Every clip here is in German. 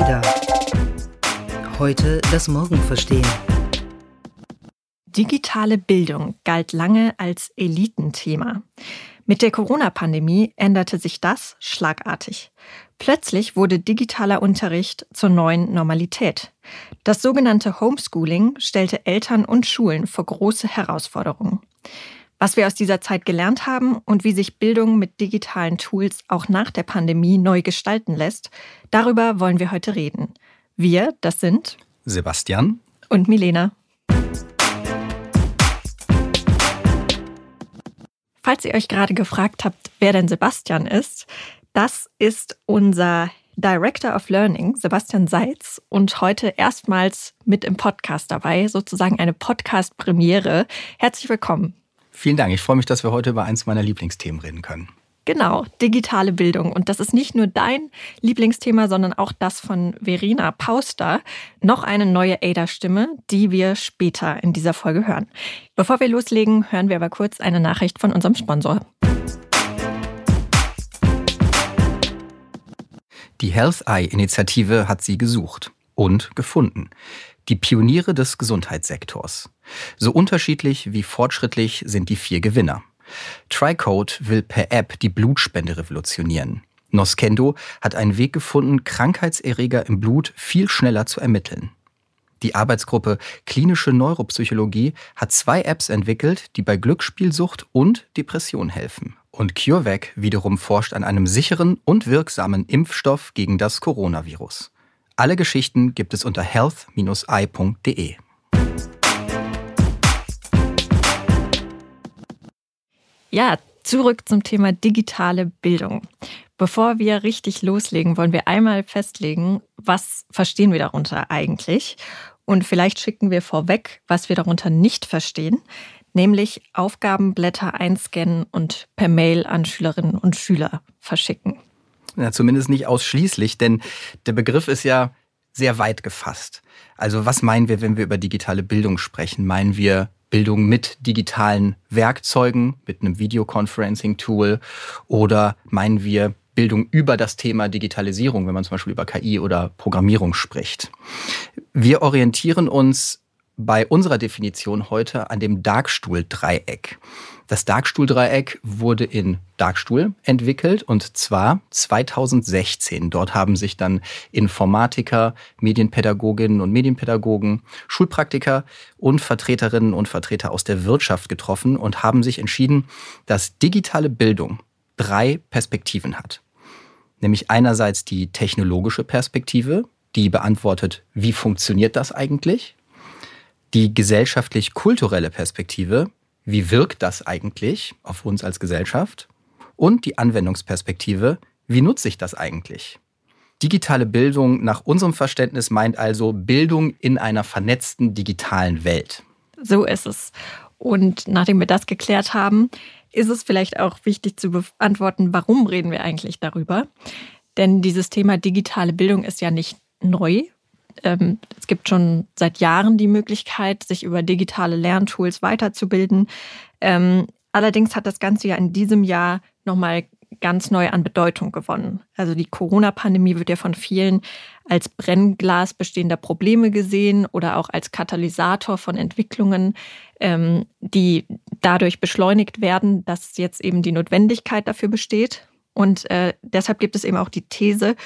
Ada. Heute das Morgen verstehen. Digitale Bildung galt lange als Elitenthema. Mit der Corona-Pandemie änderte sich das schlagartig. Plötzlich wurde digitaler Unterricht zur neuen Normalität. Das sogenannte Homeschooling stellte Eltern und Schulen vor große Herausforderungen. Was wir aus dieser Zeit gelernt haben und wie sich Bildung mit digitalen Tools auch nach der Pandemie neu gestalten lässt, darüber wollen wir heute reden. Wir, das sind Sebastian und Milena. Falls ihr euch gerade gefragt habt, wer denn Sebastian ist, das ist unser Director of Learning, Sebastian Seitz, und heute erstmals mit im Podcast dabei, sozusagen eine Podcast-Premiere. Herzlich willkommen. Vielen Dank. Ich freue mich, dass wir heute über eins meiner Lieblingsthemen reden können. Genau, digitale Bildung. Und das ist nicht nur dein Lieblingsthema, sondern auch das von Verena Pauster. Noch eine neue ADA-Stimme, die wir später in dieser Folge hören. Bevor wir loslegen, hören wir aber kurz eine Nachricht von unserem Sponsor. Die Health Eye-Initiative hat sie gesucht und gefunden. Die Pioniere des Gesundheitssektors. So unterschiedlich wie fortschrittlich sind die vier Gewinner. TriCode will per App die Blutspende revolutionieren. Noskendo hat einen Weg gefunden, Krankheitserreger im Blut viel schneller zu ermitteln. Die Arbeitsgruppe Klinische Neuropsychologie hat zwei Apps entwickelt, die bei Glücksspielsucht und Depression helfen. Und CureVac wiederum forscht an einem sicheren und wirksamen Impfstoff gegen das Coronavirus. Alle Geschichten gibt es unter health-i.de. Ja, zurück zum Thema digitale Bildung. Bevor wir richtig loslegen, wollen wir einmal festlegen, was verstehen wir darunter eigentlich? Und vielleicht schicken wir vorweg, was wir darunter nicht verstehen, nämlich Aufgabenblätter einscannen und per Mail an Schülerinnen und Schüler verschicken. Ja, zumindest nicht ausschließlich, denn der Begriff ist ja sehr weit gefasst. Also was meinen wir, wenn wir über digitale Bildung sprechen? Meinen wir Bildung mit digitalen Werkzeugen, mit einem Videoconferencing-Tool oder meinen wir Bildung über das Thema Digitalisierung, wenn man zum Beispiel über KI oder Programmierung spricht. Wir orientieren uns bei unserer Definition heute an dem Darkstuhl-Dreieck. Das Darkstuhl-Dreieck wurde in Darkstuhl entwickelt und zwar 2016. Dort haben sich dann Informatiker, Medienpädagoginnen und Medienpädagogen, Schulpraktiker und Vertreterinnen und Vertreter aus der Wirtschaft getroffen und haben sich entschieden, dass digitale Bildung drei Perspektiven hat. Nämlich einerseits die technologische Perspektive, die beantwortet, wie funktioniert das eigentlich? Die gesellschaftlich-kulturelle Perspektive, wie wirkt das eigentlich auf uns als Gesellschaft? Und die Anwendungsperspektive, wie nutze ich das eigentlich? Digitale Bildung nach unserem Verständnis meint also Bildung in einer vernetzten digitalen Welt. So ist es. Und nachdem wir das geklärt haben, ist es vielleicht auch wichtig zu beantworten, warum reden wir eigentlich darüber? Denn dieses Thema digitale Bildung ist ja nicht neu. Ähm, es gibt schon seit Jahren die Möglichkeit, sich über digitale Lerntools weiterzubilden. Ähm, allerdings hat das Ganze ja in diesem Jahr nochmal ganz neu an Bedeutung gewonnen. Also die Corona-Pandemie wird ja von vielen als Brennglas bestehender Probleme gesehen oder auch als Katalysator von Entwicklungen, ähm, die dadurch beschleunigt werden, dass jetzt eben die Notwendigkeit dafür besteht. Und äh, deshalb gibt es eben auch die These,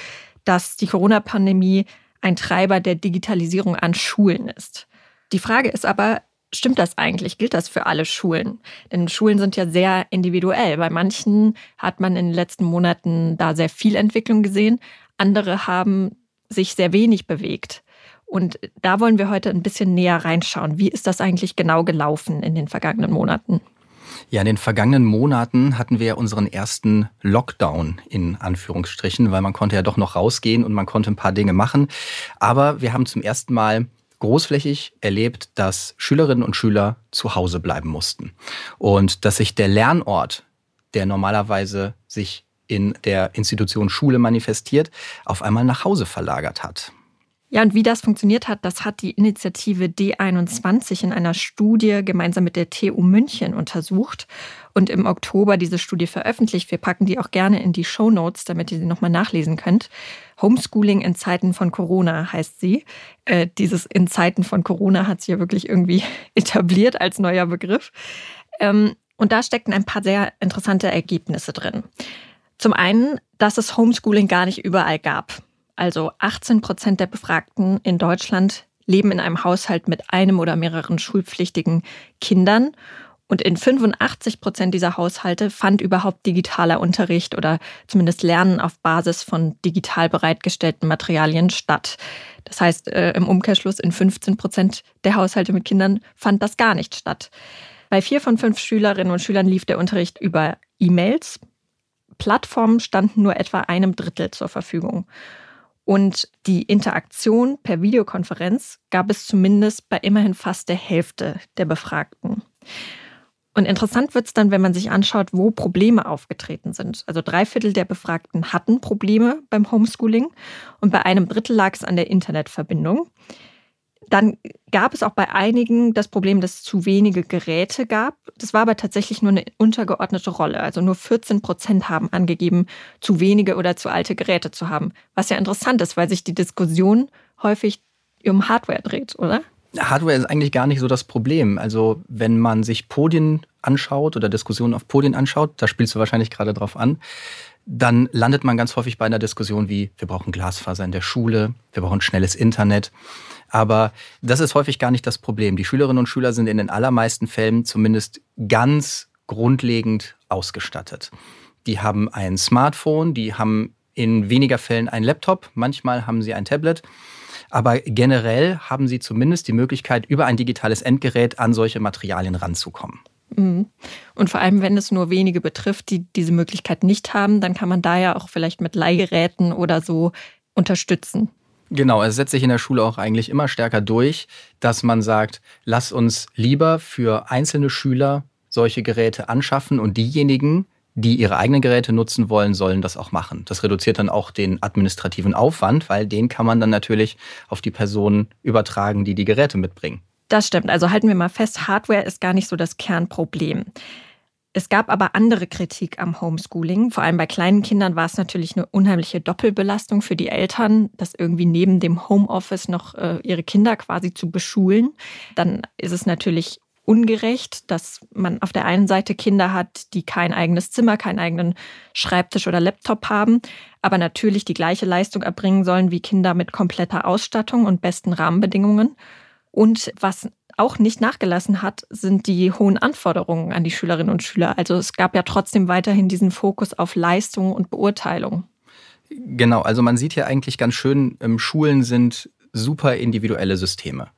dass die Corona-Pandemie ein Treiber der Digitalisierung an Schulen ist. Die Frage ist aber, stimmt das eigentlich? Gilt das für alle Schulen? Denn Schulen sind ja sehr individuell. Bei manchen hat man in den letzten Monaten da sehr viel Entwicklung gesehen. Andere haben sich sehr wenig bewegt. Und da wollen wir heute ein bisschen näher reinschauen. Wie ist das eigentlich genau gelaufen in den vergangenen Monaten? Ja, in den vergangenen Monaten hatten wir ja unseren ersten Lockdown in Anführungsstrichen, weil man konnte ja doch noch rausgehen und man konnte ein paar Dinge machen. Aber wir haben zum ersten Mal großflächig erlebt, dass Schülerinnen und Schüler zu Hause bleiben mussten und dass sich der Lernort, der normalerweise sich in der Institution Schule manifestiert, auf einmal nach Hause verlagert hat. Ja, und wie das funktioniert hat, das hat die Initiative D21 in einer Studie gemeinsam mit der TU München untersucht und im Oktober diese Studie veröffentlicht. Wir packen die auch gerne in die Show Notes, damit ihr sie nochmal nachlesen könnt. Homeschooling in Zeiten von Corona heißt sie. Äh, dieses in Zeiten von Corona hat sich ja wirklich irgendwie etabliert als neuer Begriff. Ähm, und da steckten ein paar sehr interessante Ergebnisse drin. Zum einen, dass es Homeschooling gar nicht überall gab. Also 18 Prozent der Befragten in Deutschland leben in einem Haushalt mit einem oder mehreren schulpflichtigen Kindern. Und in 85 Prozent dieser Haushalte fand überhaupt digitaler Unterricht oder zumindest Lernen auf Basis von digital bereitgestellten Materialien statt. Das heißt, äh, im Umkehrschluss in 15 Prozent der Haushalte mit Kindern fand das gar nicht statt. Bei vier von fünf Schülerinnen und Schülern lief der Unterricht über E-Mails. Plattformen standen nur etwa einem Drittel zur Verfügung. Und die Interaktion per Videokonferenz gab es zumindest bei immerhin fast der Hälfte der Befragten. Und interessant wird es dann, wenn man sich anschaut, wo Probleme aufgetreten sind. Also drei Viertel der Befragten hatten Probleme beim Homeschooling und bei einem Drittel lag es an der Internetverbindung. Dann gab es auch bei einigen das Problem, dass es zu wenige Geräte gab. Das war aber tatsächlich nur eine untergeordnete Rolle. Also nur 14 Prozent haben angegeben, zu wenige oder zu alte Geräte zu haben. Was ja interessant ist, weil sich die Diskussion häufig um Hardware dreht, oder? Hardware ist eigentlich gar nicht so das Problem. Also wenn man sich Podien anschaut oder Diskussionen auf Podien anschaut, da spielst du wahrscheinlich gerade drauf an, dann landet man ganz häufig bei einer Diskussion wie, wir brauchen Glasfaser in der Schule, wir brauchen schnelles Internet. Aber das ist häufig gar nicht das Problem. Die Schülerinnen und Schüler sind in den allermeisten Fällen zumindest ganz grundlegend ausgestattet. Die haben ein Smartphone, die haben in weniger Fällen ein Laptop, manchmal haben sie ein Tablet. Aber generell haben sie zumindest die Möglichkeit, über ein digitales Endgerät an solche Materialien ranzukommen. Mhm. Und vor allem, wenn es nur wenige betrifft, die diese Möglichkeit nicht haben, dann kann man da ja auch vielleicht mit Leihgeräten oder so unterstützen. Genau, es setzt sich in der Schule auch eigentlich immer stärker durch, dass man sagt, lass uns lieber für einzelne Schüler solche Geräte anschaffen und diejenigen, die ihre eigenen Geräte nutzen wollen, sollen das auch machen. Das reduziert dann auch den administrativen Aufwand, weil den kann man dann natürlich auf die Personen übertragen, die die Geräte mitbringen. Das stimmt. Also halten wir mal fest, Hardware ist gar nicht so das Kernproblem. Es gab aber andere Kritik am Homeschooling. Vor allem bei kleinen Kindern war es natürlich eine unheimliche Doppelbelastung für die Eltern, das irgendwie neben dem Homeoffice noch äh, ihre Kinder quasi zu beschulen. Dann ist es natürlich ungerecht, dass man auf der einen Seite Kinder hat, die kein eigenes Zimmer, keinen eigenen Schreibtisch oder Laptop haben, aber natürlich die gleiche Leistung erbringen sollen wie Kinder mit kompletter Ausstattung und besten Rahmenbedingungen. Und was auch nicht nachgelassen hat, sind die hohen Anforderungen an die Schülerinnen und Schüler. Also es gab ja trotzdem weiterhin diesen Fokus auf Leistung und Beurteilung. Genau, also man sieht ja eigentlich ganz schön, ähm, Schulen sind super individuelle Systeme.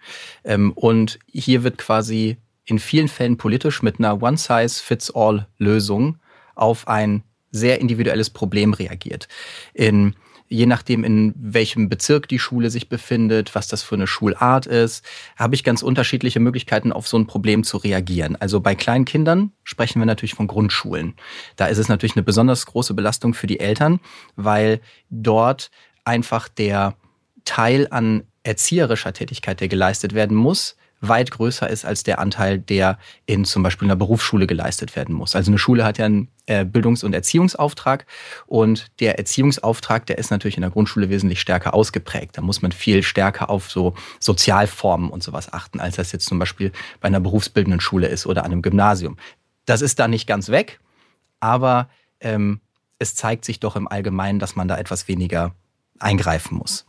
Ähm, und hier wird quasi in vielen Fällen politisch mit einer One-Size-Fits-All-Lösung auf ein sehr individuelles Problem reagiert. In je nachdem, in welchem Bezirk die Schule sich befindet, was das für eine Schulart ist, habe ich ganz unterschiedliche Möglichkeiten, auf so ein Problem zu reagieren. Also bei kleinen Kindern sprechen wir natürlich von Grundschulen. Da ist es natürlich eine besonders große Belastung für die Eltern, weil dort einfach der Teil an erzieherischer Tätigkeit, der geleistet werden muss, weit größer ist als der Anteil, der in zum Beispiel einer Berufsschule geleistet werden muss. Also eine Schule hat ja einen äh, Bildungs- und Erziehungsauftrag und der Erziehungsauftrag, der ist natürlich in der Grundschule wesentlich stärker ausgeprägt. Da muss man viel stärker auf so Sozialformen und sowas achten, als das jetzt zum Beispiel bei einer berufsbildenden Schule ist oder an einem Gymnasium. Das ist da nicht ganz weg, aber ähm, es zeigt sich doch im Allgemeinen, dass man da etwas weniger eingreifen muss.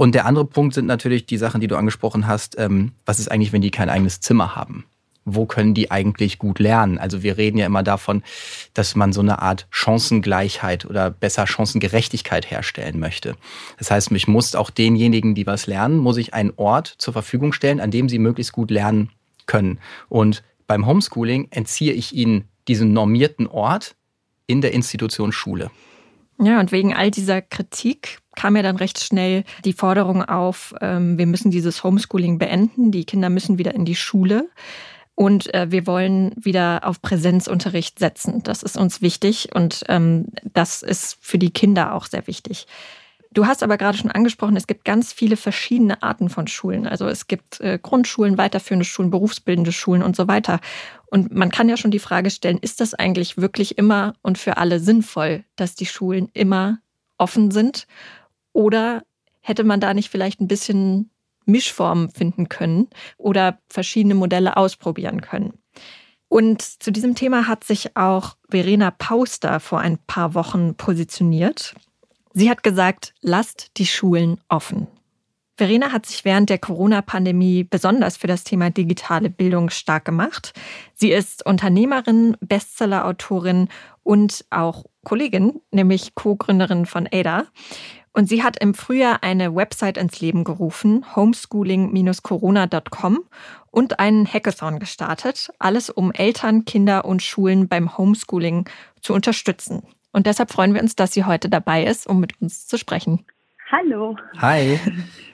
Und der andere Punkt sind natürlich die Sachen, die du angesprochen hast. Ähm, was ist eigentlich, wenn die kein eigenes Zimmer haben? Wo können die eigentlich gut lernen? Also wir reden ja immer davon, dass man so eine Art Chancengleichheit oder besser Chancengerechtigkeit herstellen möchte. Das heißt, ich muss auch denjenigen, die was lernen, muss ich einen Ort zur Verfügung stellen, an dem sie möglichst gut lernen können. Und beim Homeschooling entziehe ich ihnen diesen normierten Ort in der Institution Schule. Ja, und wegen all dieser Kritik kam ja dann recht schnell die Forderung auf, ähm, wir müssen dieses Homeschooling beenden, die Kinder müssen wieder in die Schule und äh, wir wollen wieder auf Präsenzunterricht setzen. Das ist uns wichtig und ähm, das ist für die Kinder auch sehr wichtig. Du hast aber gerade schon angesprochen, es gibt ganz viele verschiedene Arten von Schulen. Also es gibt äh, Grundschulen, weiterführende Schulen, berufsbildende Schulen und so weiter. Und man kann ja schon die Frage stellen, ist das eigentlich wirklich immer und für alle sinnvoll, dass die Schulen immer offen sind? Oder hätte man da nicht vielleicht ein bisschen Mischformen finden können oder verschiedene Modelle ausprobieren können? Und zu diesem Thema hat sich auch Verena Pauster vor ein paar Wochen positioniert. Sie hat gesagt, lasst die Schulen offen. Verena hat sich während der Corona-Pandemie besonders für das Thema digitale Bildung stark gemacht. Sie ist Unternehmerin, Bestseller-Autorin und auch Kollegin, nämlich Co-Gründerin von ADA. Und sie hat im Frühjahr eine Website ins Leben gerufen, homeschooling-corona.com und einen Hackathon gestartet, alles um Eltern, Kinder und Schulen beim Homeschooling zu unterstützen. Und deshalb freuen wir uns, dass sie heute dabei ist, um mit uns zu sprechen. Hallo. Hi.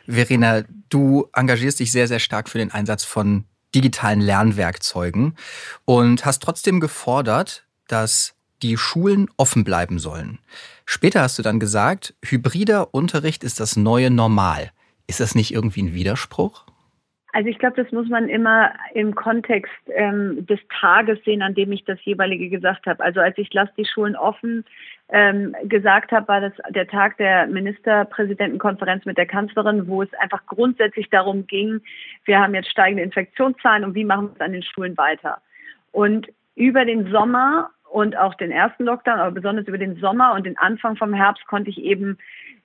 Verena, du engagierst dich sehr, sehr stark für den Einsatz von digitalen Lernwerkzeugen und hast trotzdem gefordert, dass die Schulen offen bleiben sollen. Später hast du dann gesagt, hybrider Unterricht ist das neue Normal. Ist das nicht irgendwie ein Widerspruch? Also ich glaube, das muss man immer im Kontext ähm, des Tages sehen, an dem ich das jeweilige gesagt habe. Also als ich lasse die Schulen offen ähm, gesagt habe, war das der Tag der Ministerpräsidentenkonferenz mit der Kanzlerin, wo es einfach grundsätzlich darum ging, wir haben jetzt steigende Infektionszahlen und wie machen wir es an den Schulen weiter? Und über den Sommer und auch den ersten Lockdown, aber besonders über den Sommer und den Anfang vom Herbst konnte ich eben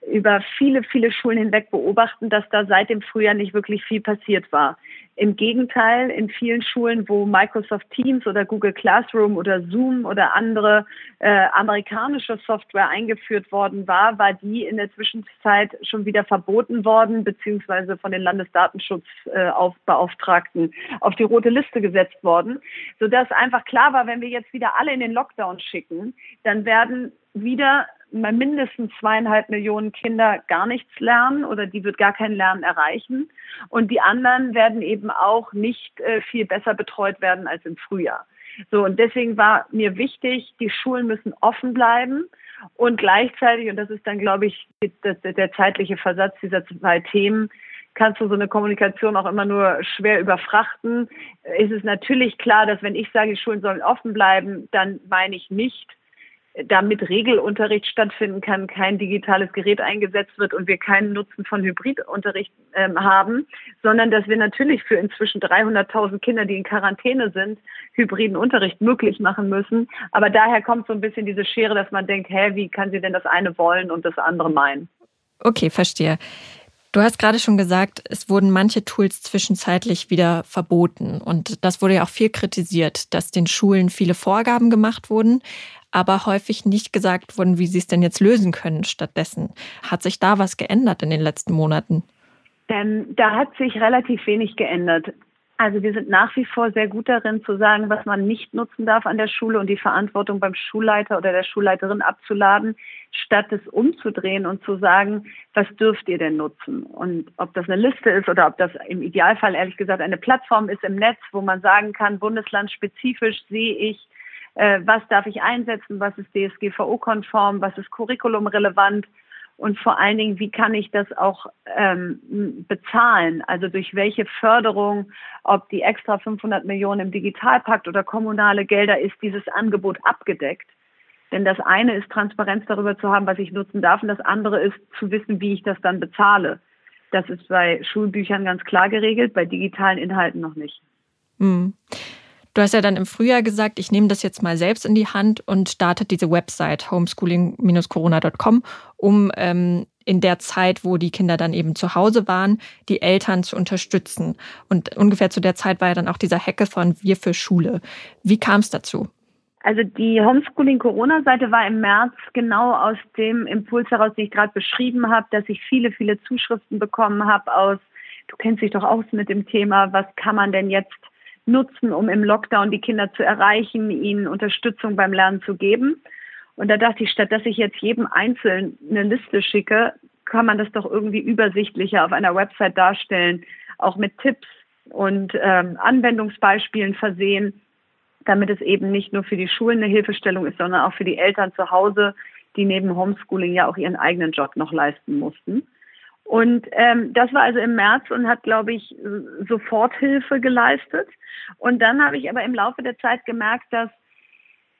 über viele, viele Schulen hinweg beobachten, dass da seit dem Frühjahr nicht wirklich viel passiert war. Im Gegenteil, in vielen Schulen, wo Microsoft Teams oder Google Classroom oder Zoom oder andere äh, amerikanische Software eingeführt worden war, war die in der Zwischenzeit schon wieder verboten worden, beziehungsweise von den Landesdatenschutzbeauftragten äh, auf die rote Liste gesetzt worden, sodass einfach klar war, wenn wir jetzt wieder alle in den Lockdown schicken, dann werden wieder mindestens zweieinhalb Millionen Kinder gar nichts lernen oder die wird gar kein Lernen erreichen. Und die anderen werden eben auch nicht äh, viel besser betreut werden als im Frühjahr. So, und deswegen war mir wichtig, die Schulen müssen offen bleiben und gleichzeitig, und das ist dann, glaube ich, der, der zeitliche Versatz dieser zwei Themen, kannst du so eine Kommunikation auch immer nur schwer überfrachten. Ist es natürlich klar, dass wenn ich sage, die Schulen sollen offen bleiben, dann meine ich nicht, damit Regelunterricht stattfinden kann, kein digitales Gerät eingesetzt wird und wir keinen Nutzen von Hybridunterricht ähm, haben, sondern dass wir natürlich für inzwischen 300.000 Kinder, die in Quarantäne sind, hybriden Unterricht möglich machen müssen. Aber daher kommt so ein bisschen diese Schere, dass man denkt, hä, wie kann sie denn das eine wollen und das andere meinen? Okay, verstehe. Du hast gerade schon gesagt, es wurden manche Tools zwischenzeitlich wieder verboten. Und das wurde ja auch viel kritisiert, dass den Schulen viele Vorgaben gemacht wurden, aber häufig nicht gesagt wurden, wie sie es denn jetzt lösen können stattdessen. Hat sich da was geändert in den letzten Monaten? Ähm, da hat sich relativ wenig geändert. Also wir sind nach wie vor sehr gut darin zu sagen, was man nicht nutzen darf an der Schule und die Verantwortung beim Schulleiter oder der Schulleiterin abzuladen, statt es umzudrehen und zu sagen, was dürft ihr denn nutzen? Und ob das eine Liste ist oder ob das im Idealfall ehrlich gesagt eine Plattform ist im Netz, wo man sagen kann, bundeslandspezifisch sehe ich, was darf ich einsetzen, was ist DSGVO-konform, was ist curriculumrelevant und vor allen Dingen, wie kann ich das auch ähm, bezahlen? Also durch welche Förderung, ob die extra 500 Millionen im Digitalpakt oder kommunale Gelder, ist dieses Angebot abgedeckt? Denn das eine ist Transparenz darüber zu haben, was ich nutzen darf, und das andere ist zu wissen, wie ich das dann bezahle. Das ist bei Schulbüchern ganz klar geregelt, bei digitalen Inhalten noch nicht. Mhm. Du hast ja dann im Frühjahr gesagt, ich nehme das jetzt mal selbst in die Hand und starte diese Website homeschooling-corona.com, um ähm, in der Zeit, wo die Kinder dann eben zu Hause waren, die Eltern zu unterstützen. Und ungefähr zu der Zeit war ja dann auch dieser Hackathon Wir für Schule. Wie kam es dazu? Also die Homeschooling-Corona-Seite war im März genau aus dem Impuls heraus, den ich gerade beschrieben habe, dass ich viele, viele Zuschriften bekommen habe aus, du kennst dich doch aus mit dem Thema, was kann man denn jetzt nutzen, um im Lockdown die Kinder zu erreichen, ihnen Unterstützung beim Lernen zu geben. Und da dachte ich, statt dass ich jetzt jedem einzeln eine Liste schicke, kann man das doch irgendwie übersichtlicher auf einer Website darstellen, auch mit Tipps und ähm, Anwendungsbeispielen versehen, damit es eben nicht nur für die Schulen eine Hilfestellung ist, sondern auch für die Eltern zu Hause, die neben Homeschooling ja auch ihren eigenen Job noch leisten mussten. Und ähm, das war also im März und hat, glaube ich, Soforthilfe geleistet. Und dann habe ich aber im Laufe der Zeit gemerkt, dass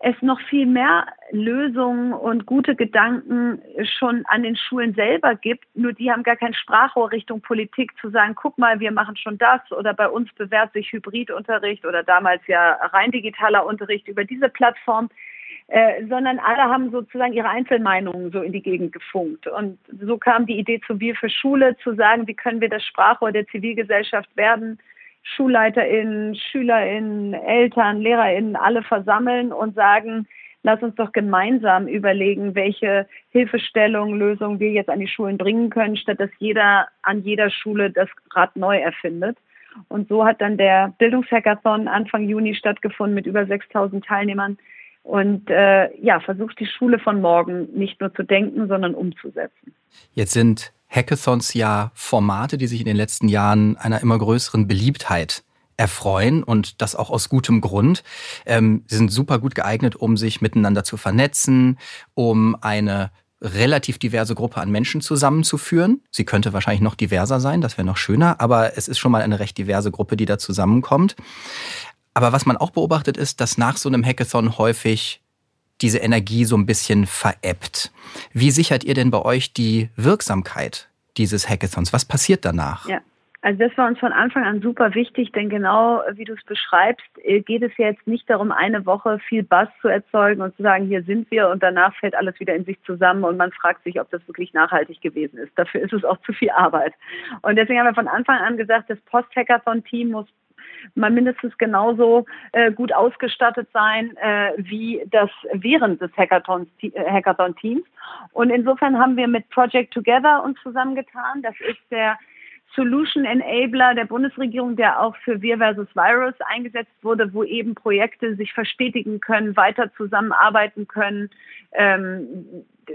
es noch viel mehr Lösungen und gute Gedanken schon an den Schulen selber gibt. Nur die haben gar kein Sprachrohr Richtung Politik zu sagen, guck mal, wir machen schon das oder bei uns bewährt sich Hybridunterricht oder damals ja rein digitaler Unterricht über diese Plattform. Äh, sondern alle haben sozusagen ihre Einzelmeinungen so in die Gegend gefunkt. Und so kam die Idee zu Wir für Schule, zu sagen, wie können wir das Sprachrohr der Zivilgesellschaft werden, SchulleiterInnen, SchülerInnen, Eltern, LehrerInnen alle versammeln und sagen, lass uns doch gemeinsam überlegen, welche Hilfestellungen, Lösungen wir jetzt an die Schulen bringen können, statt dass jeder an jeder Schule das Rad neu erfindet. Und so hat dann der Bildungshackathon Anfang Juni stattgefunden mit über 6000 Teilnehmern und äh, ja, versucht die Schule von morgen nicht nur zu denken, sondern umzusetzen. Jetzt sind Hackathons ja Formate, die sich in den letzten Jahren einer immer größeren Beliebtheit erfreuen und das auch aus gutem Grund. Ähm, sie sind super gut geeignet, um sich miteinander zu vernetzen, um eine relativ diverse Gruppe an Menschen zusammenzuführen. Sie könnte wahrscheinlich noch diverser sein, das wäre noch schöner, aber es ist schon mal eine recht diverse Gruppe, die da zusammenkommt. Aber was man auch beobachtet ist, dass nach so einem Hackathon häufig diese Energie so ein bisschen verebbt. Wie sichert ihr denn bei euch die Wirksamkeit dieses Hackathons? Was passiert danach? Ja. Also das war uns von Anfang an super wichtig, denn genau wie du es beschreibst, äh, geht es ja jetzt nicht darum, eine Woche viel Bass zu erzeugen und zu sagen, hier sind wir und danach fällt alles wieder in sich zusammen und man fragt sich, ob das wirklich nachhaltig gewesen ist. Dafür ist es auch zu viel Arbeit. Und deswegen haben wir von Anfang an gesagt, das Post-Hackathon-Team muss mal mindestens genauso äh, gut ausgestattet sein äh, wie das während des Hackathons, äh, Hackathon-Teams. Und insofern haben wir mit Project Together uns zusammengetan. Das ist der Solution Enabler der Bundesregierung, der auch für Wir versus Virus eingesetzt wurde, wo eben Projekte sich verstetigen können, weiter zusammenarbeiten können, ähm,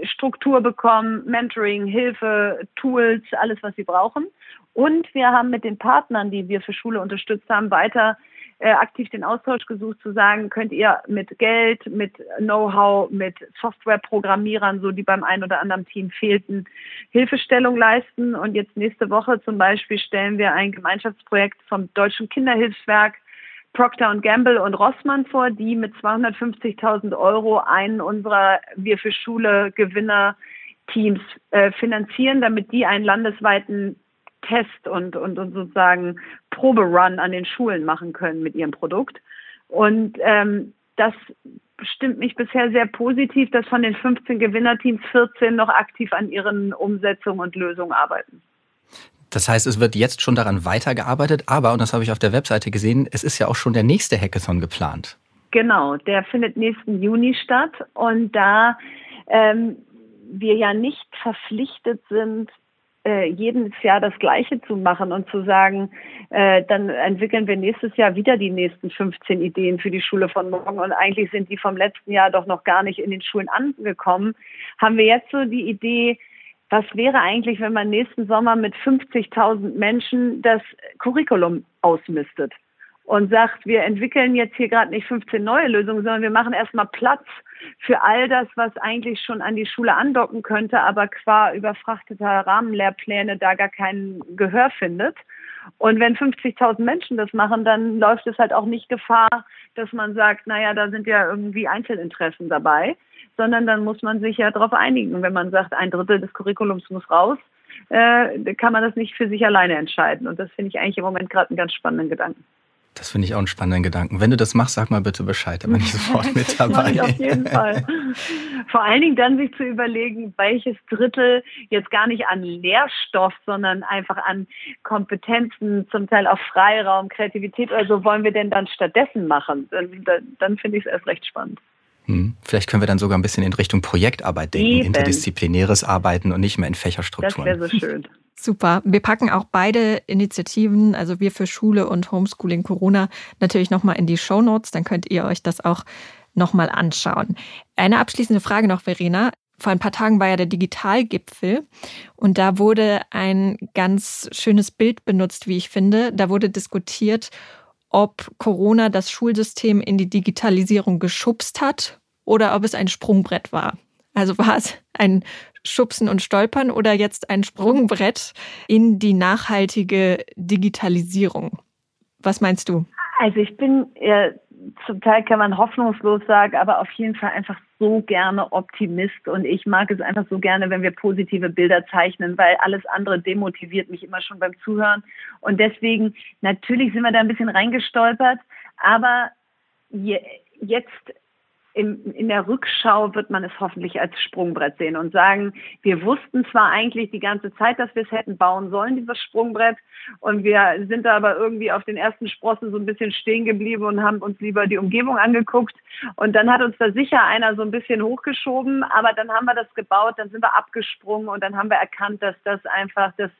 Struktur bekommen, Mentoring, Hilfe, Tools, alles, was sie brauchen. Und wir haben mit den Partnern, die wir für Schule unterstützt haben, weiter äh, aktiv den Austausch gesucht, zu sagen, könnt ihr mit Geld, mit Know-how, mit Softwareprogrammierern, so die beim einen oder anderen Team fehlten, Hilfestellung leisten. Und jetzt nächste Woche zum Beispiel stellen wir ein Gemeinschaftsprojekt vom Deutschen Kinderhilfswerk Procter Gamble und Rossmann vor, die mit 250.000 Euro einen unserer Wir für Schule Gewinner Teams äh, finanzieren, damit die einen landesweiten Test und, und, und sozusagen Proberun an den Schulen machen können mit ihrem Produkt. Und ähm, das stimmt mich bisher sehr positiv, dass von den 15 Gewinnerteams 14 noch aktiv an ihren Umsetzungen und Lösungen arbeiten. Das heißt, es wird jetzt schon daran weitergearbeitet, aber, und das habe ich auf der Webseite gesehen, es ist ja auch schon der nächste Hackathon geplant. Genau, der findet nächsten Juni statt und da ähm, wir ja nicht verpflichtet sind, äh, jedes Jahr das Gleiche zu machen und zu sagen, äh, dann entwickeln wir nächstes Jahr wieder die nächsten 15 Ideen für die Schule von morgen. Und eigentlich sind die vom letzten Jahr doch noch gar nicht in den Schulen angekommen, haben wir jetzt so die Idee, was wäre eigentlich, wenn man nächsten Sommer mit 50.000 Menschen das Curriculum ausmistet und sagt, wir entwickeln jetzt hier gerade nicht 15 neue Lösungen, sondern wir machen erstmal Platz für all das, was eigentlich schon an die Schule andocken könnte, aber qua überfrachteter Rahmenlehrpläne da gar kein Gehör findet. Und wenn 50.000 Menschen das machen, dann läuft es halt auch nicht Gefahr, dass man sagt, naja, da sind ja irgendwie Einzelinteressen dabei, sondern dann muss man sich ja darauf einigen. Wenn man sagt, ein Drittel des Curriculums muss raus, äh, kann man das nicht für sich alleine entscheiden. Und das finde ich eigentlich im Moment gerade einen ganz spannenden Gedanken. Das finde ich auch einen spannenden Gedanken. Wenn du das machst, sag mal bitte Bescheid, da bin ich sofort mit dabei. ich auf jeden Fall. Vor allen Dingen dann sich zu überlegen, welches Drittel jetzt gar nicht an Lehrstoff, sondern einfach an Kompetenzen, zum Teil auch Freiraum, Kreativität oder so wollen wir denn dann stattdessen machen. Dann, dann, dann finde ich es erst recht spannend. Hm. Vielleicht können wir dann sogar ein bisschen in Richtung Projektarbeit denken, Eben. interdisziplinäres Arbeiten und nicht mehr in Fächerstrukturen. Das wäre so schön. Super. Wir packen auch beide Initiativen, also wir für Schule und Homeschooling Corona, natürlich nochmal in die Show Notes. Dann könnt ihr euch das auch nochmal anschauen. Eine abschließende Frage noch, Verena. Vor ein paar Tagen war ja der Digitalgipfel und da wurde ein ganz schönes Bild benutzt, wie ich finde. Da wurde diskutiert, ob Corona das Schulsystem in die Digitalisierung geschubst hat oder ob es ein Sprungbrett war. Also war es ein Schubsen und Stolpern oder jetzt ein Sprungbrett in die nachhaltige Digitalisierung? Was meinst du? Also ich bin ja, zum Teil kann man hoffnungslos sagen, aber auf jeden Fall einfach so gerne Optimist und ich mag es einfach so gerne, wenn wir positive Bilder zeichnen, weil alles andere demotiviert mich immer schon beim Zuhören und deswegen natürlich sind wir da ein bisschen reingestolpert, aber je, jetzt im, in der Rückschau wird man es hoffentlich als Sprungbrett sehen und sagen, wir wussten zwar eigentlich die ganze Zeit, dass wir es hätten bauen sollen, dieses Sprungbrett, und wir sind da aber irgendwie auf den ersten Sprossen so ein bisschen stehen geblieben und haben uns lieber die Umgebung angeguckt. Und dann hat uns da sicher einer so ein bisschen hochgeschoben, aber dann haben wir das gebaut, dann sind wir abgesprungen und dann haben wir erkannt, dass das einfach das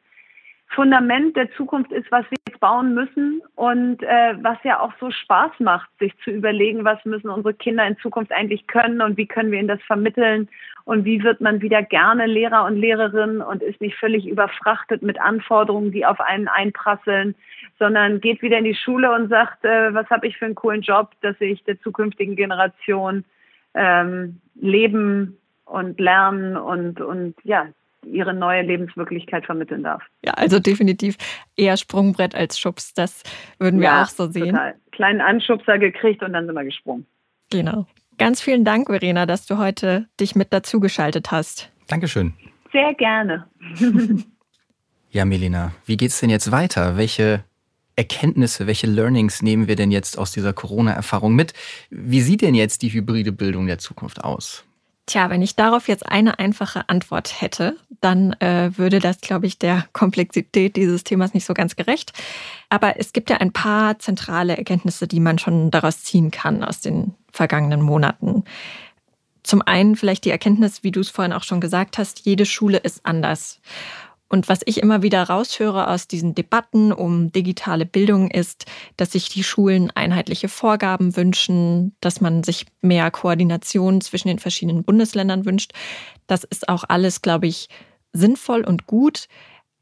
Fundament der Zukunft ist, was wir jetzt bauen müssen und äh, was ja auch so Spaß macht, sich zu überlegen, was müssen unsere Kinder in Zukunft eigentlich können und wie können wir ihnen das vermitteln und wie wird man wieder gerne Lehrer und Lehrerin und ist nicht völlig überfrachtet mit Anforderungen, die auf einen einprasseln, sondern geht wieder in die Schule und sagt, äh, was habe ich für einen coolen Job, dass ich der zukünftigen Generation ähm, leben und lernen und, und ja, ihre neue Lebenswirklichkeit vermitteln darf. Ja, also definitiv eher Sprungbrett als Schubs. Das würden wir ja, auch so sehen. Total. Kleinen Anschubser gekriegt und dann sind wir gesprungen. Genau. Ganz vielen Dank, Verena, dass du heute dich mit dazugeschaltet hast. Dankeschön. Sehr gerne. ja, Melina, wie geht es denn jetzt weiter? Welche Erkenntnisse, welche Learnings nehmen wir denn jetzt aus dieser Corona-Erfahrung mit? Wie sieht denn jetzt die hybride Bildung der Zukunft aus? Tja, wenn ich darauf jetzt eine einfache Antwort hätte, dann äh, würde das, glaube ich, der Komplexität dieses Themas nicht so ganz gerecht. Aber es gibt ja ein paar zentrale Erkenntnisse, die man schon daraus ziehen kann aus den vergangenen Monaten. Zum einen vielleicht die Erkenntnis, wie du es vorhin auch schon gesagt hast, jede Schule ist anders. Und was ich immer wieder raushöre aus diesen Debatten um digitale Bildung ist, dass sich die Schulen einheitliche Vorgaben wünschen, dass man sich mehr Koordination zwischen den verschiedenen Bundesländern wünscht. Das ist auch alles, glaube ich, sinnvoll und gut.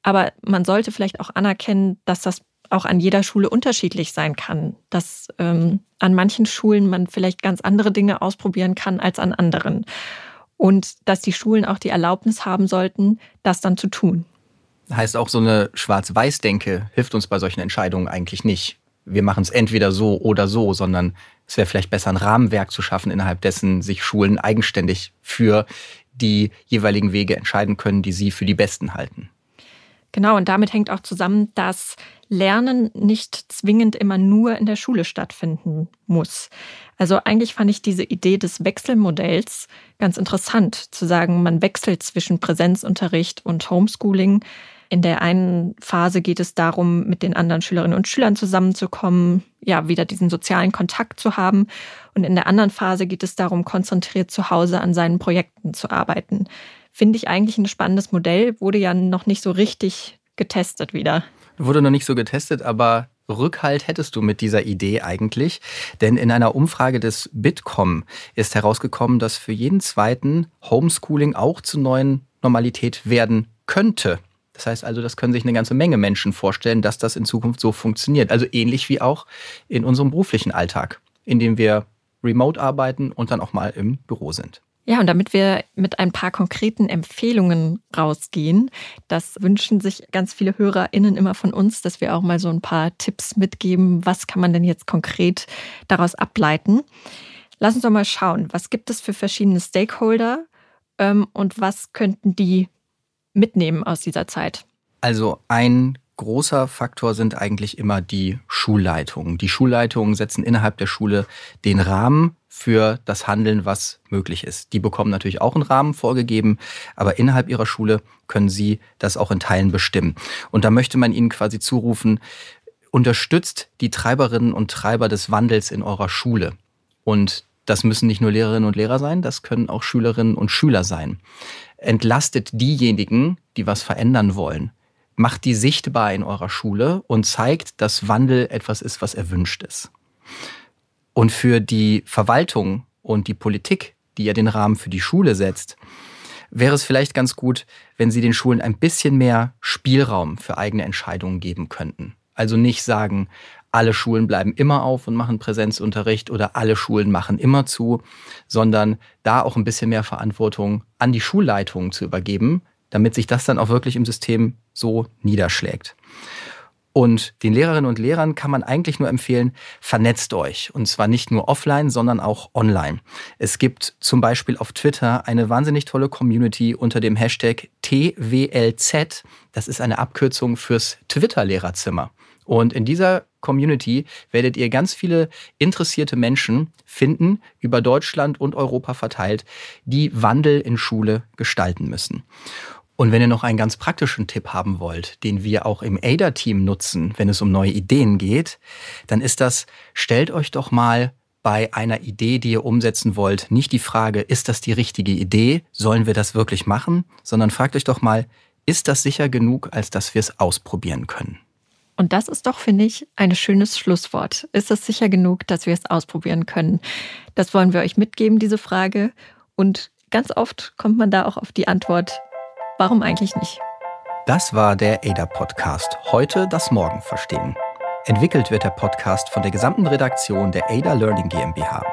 Aber man sollte vielleicht auch anerkennen, dass das auch an jeder Schule unterschiedlich sein kann, dass ähm, an manchen Schulen man vielleicht ganz andere Dinge ausprobieren kann als an anderen und dass die Schulen auch die Erlaubnis haben sollten, das dann zu tun. Heißt auch, so eine Schwarz-Weiß-Denke hilft uns bei solchen Entscheidungen eigentlich nicht. Wir machen es entweder so oder so, sondern es wäre vielleicht besser, ein Rahmenwerk zu schaffen, innerhalb dessen sich Schulen eigenständig für die jeweiligen Wege entscheiden können, die sie für die besten halten. Genau, und damit hängt auch zusammen, dass Lernen nicht zwingend immer nur in der Schule stattfinden muss. Also eigentlich fand ich diese Idee des Wechselmodells ganz interessant, zu sagen, man wechselt zwischen Präsenzunterricht und Homeschooling. In der einen Phase geht es darum, mit den anderen Schülerinnen und Schülern zusammenzukommen, ja, wieder diesen sozialen Kontakt zu haben. Und in der anderen Phase geht es darum, konzentriert zu Hause an seinen Projekten zu arbeiten. Finde ich eigentlich ein spannendes Modell, wurde ja noch nicht so richtig getestet wieder. Wurde noch nicht so getestet, aber Rückhalt hättest du mit dieser Idee eigentlich? Denn in einer Umfrage des Bitkom ist herausgekommen, dass für jeden zweiten Homeschooling auch zur neuen Normalität werden könnte. Das heißt also, das können sich eine ganze Menge Menschen vorstellen, dass das in Zukunft so funktioniert. Also ähnlich wie auch in unserem beruflichen Alltag, in dem wir remote arbeiten und dann auch mal im Büro sind. Ja, und damit wir mit ein paar konkreten Empfehlungen rausgehen, das wünschen sich ganz viele HörerInnen immer von uns, dass wir auch mal so ein paar Tipps mitgeben. Was kann man denn jetzt konkret daraus ableiten? Lass uns doch mal schauen, was gibt es für verschiedene Stakeholder ähm, und was könnten die mitnehmen aus dieser Zeit? Also ein großer Faktor sind eigentlich immer die Schulleitungen. Die Schulleitungen setzen innerhalb der Schule den Rahmen für das Handeln, was möglich ist. Die bekommen natürlich auch einen Rahmen vorgegeben, aber innerhalb ihrer Schule können sie das auch in Teilen bestimmen. Und da möchte man ihnen quasi zurufen, unterstützt die Treiberinnen und Treiber des Wandels in eurer Schule. Und das müssen nicht nur Lehrerinnen und Lehrer sein, das können auch Schülerinnen und Schüler sein. Entlastet diejenigen, die was verändern wollen macht die sichtbar in eurer Schule und zeigt, dass Wandel etwas ist, was erwünscht ist. Und für die Verwaltung und die Politik, die ja den Rahmen für die Schule setzt, wäre es vielleicht ganz gut, wenn sie den Schulen ein bisschen mehr Spielraum für eigene Entscheidungen geben könnten. Also nicht sagen, alle Schulen bleiben immer auf und machen Präsenzunterricht oder alle Schulen machen immer zu, sondern da auch ein bisschen mehr Verantwortung an die Schulleitungen zu übergeben, damit sich das dann auch wirklich im System so niederschlägt. Und den Lehrerinnen und Lehrern kann man eigentlich nur empfehlen, vernetzt euch. Und zwar nicht nur offline, sondern auch online. Es gibt zum Beispiel auf Twitter eine wahnsinnig tolle Community unter dem Hashtag TWLZ. Das ist eine Abkürzung fürs Twitter-Lehrerzimmer. Und in dieser Community werdet ihr ganz viele interessierte Menschen finden, über Deutschland und Europa verteilt, die Wandel in Schule gestalten müssen. Und wenn ihr noch einen ganz praktischen Tipp haben wollt, den wir auch im ADA-Team nutzen, wenn es um neue Ideen geht, dann ist das, stellt euch doch mal bei einer Idee, die ihr umsetzen wollt, nicht die Frage, ist das die richtige Idee, sollen wir das wirklich machen, sondern fragt euch doch mal, ist das sicher genug, als dass wir es ausprobieren können? Und das ist doch, finde ich, ein schönes Schlusswort. Ist es sicher genug, dass wir es ausprobieren können? Das wollen wir euch mitgeben, diese Frage. Und ganz oft kommt man da auch auf die Antwort, warum eigentlich nicht? Das war der ADA-Podcast. Heute das Morgen verstehen. Entwickelt wird der Podcast von der gesamten Redaktion der ADA Learning GmbH.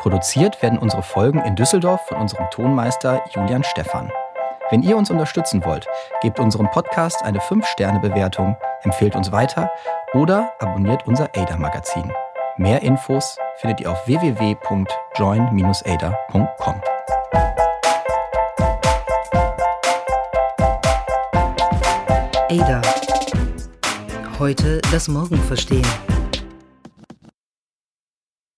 Produziert werden unsere Folgen in Düsseldorf von unserem Tonmeister Julian Stephan. Wenn ihr uns unterstützen wollt, gebt unserem Podcast eine 5-Sterne-Bewertung, empfehlt uns weiter oder abonniert unser ADA-Magazin. Mehr Infos findet ihr auf www.join-ada.com. Ada. Heute das Morgen verstehen.